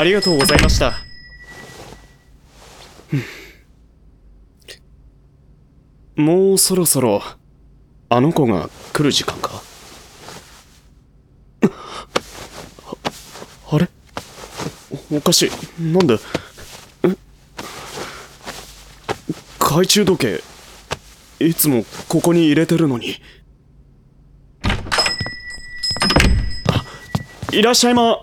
ありがとうございました。もうそろそろ、あの子が来る時間か？あれ？おおかしい。なんで？懐中時計、いつもここに入れてるのに。あ、いらっしゃいま。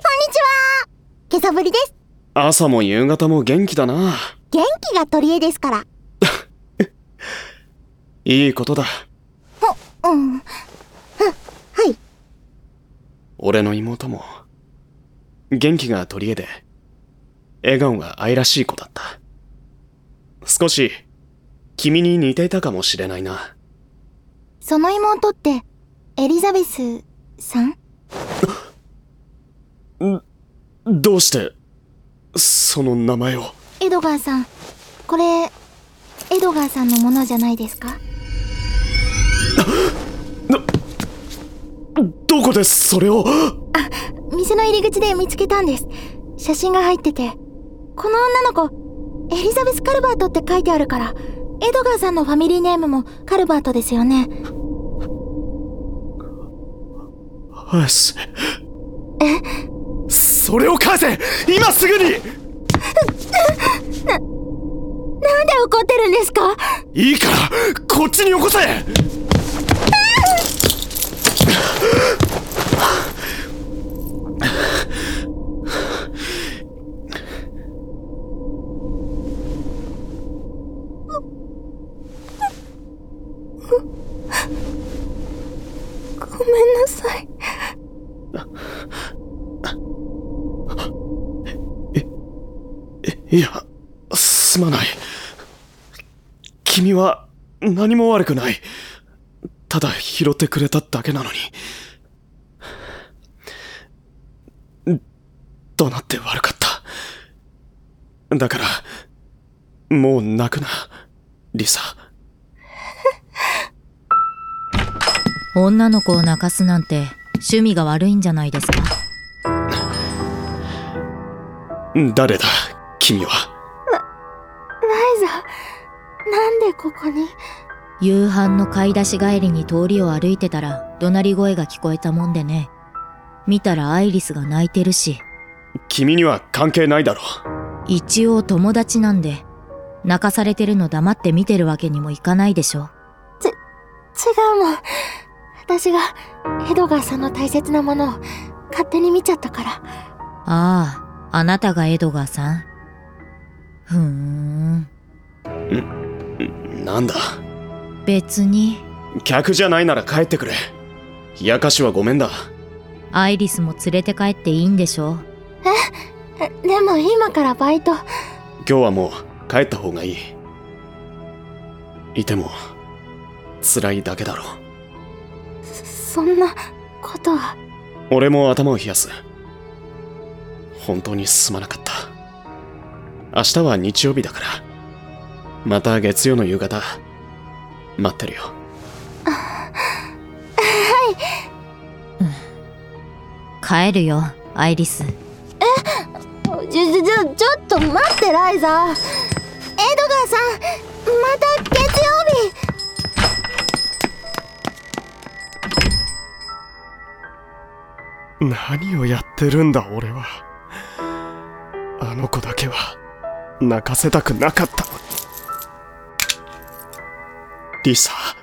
こんにちは今朝ぶりです。朝も夕方も元気だな。元気が取り柄ですから。いいことだ。うん。うん。はい。俺の妹も、元気が取り柄で、笑顔が愛らしい子だった。少し、君に似ていたかもしれないな。その妹って、エリザベスさん？どうして、その名前を？エドガーさん。これ、エドガーさんのものじゃないですか？どこでそれを？店の入り口で見つけたんです。写真が入ってて。この女の子、エリザベス・カルバートって書いてあるから、エドガーさんのファミリーネームもカルバートですよね。返せ。それを返せ。今すぐに。なんで怒ってるんですか？いいから、こっちによこせ。ごめんなさい。いや、すまない。君は何も悪くない。ただ拾ってくれただけなのに。どなって悪かった。だから、もう泣くな、リサ。女の子を泣かすなんて趣味が悪いんじゃないですか？誰だ、君は。ライザ、なんでここに？夕飯の買い出し帰りに通りを歩いてたら怒鳴り声が聞こえたもんでね見たらアイリスが泣いてるし君には関係ないだろ一応友達なんで泣かされてるの黙って見てるわけにもいかないでしょ違うの。私が、エドガーさんの大切なものを勝手に見ちゃったから。あああなたがエドガーさんふーんう。なんだ？別に客じゃないなら帰ってくれ。冷やかしはごめんだ。アイリスも連れて帰っていいんでしょえ？でも今からバイト。今日はもう帰った方がいい。いても、辛いだけだろそんなことは。俺も頭を冷やす。本当にすまなかった。明日は日曜日だから。また月曜の夕方、待ってるよ。帰るよアイリスちょ、ちょ、ちょ、ちょっと待って、ライザー。エドガーさん、また月曜日。何をやってるんだ俺は。あの子だけは、泣かせたくなかったのに。リサ。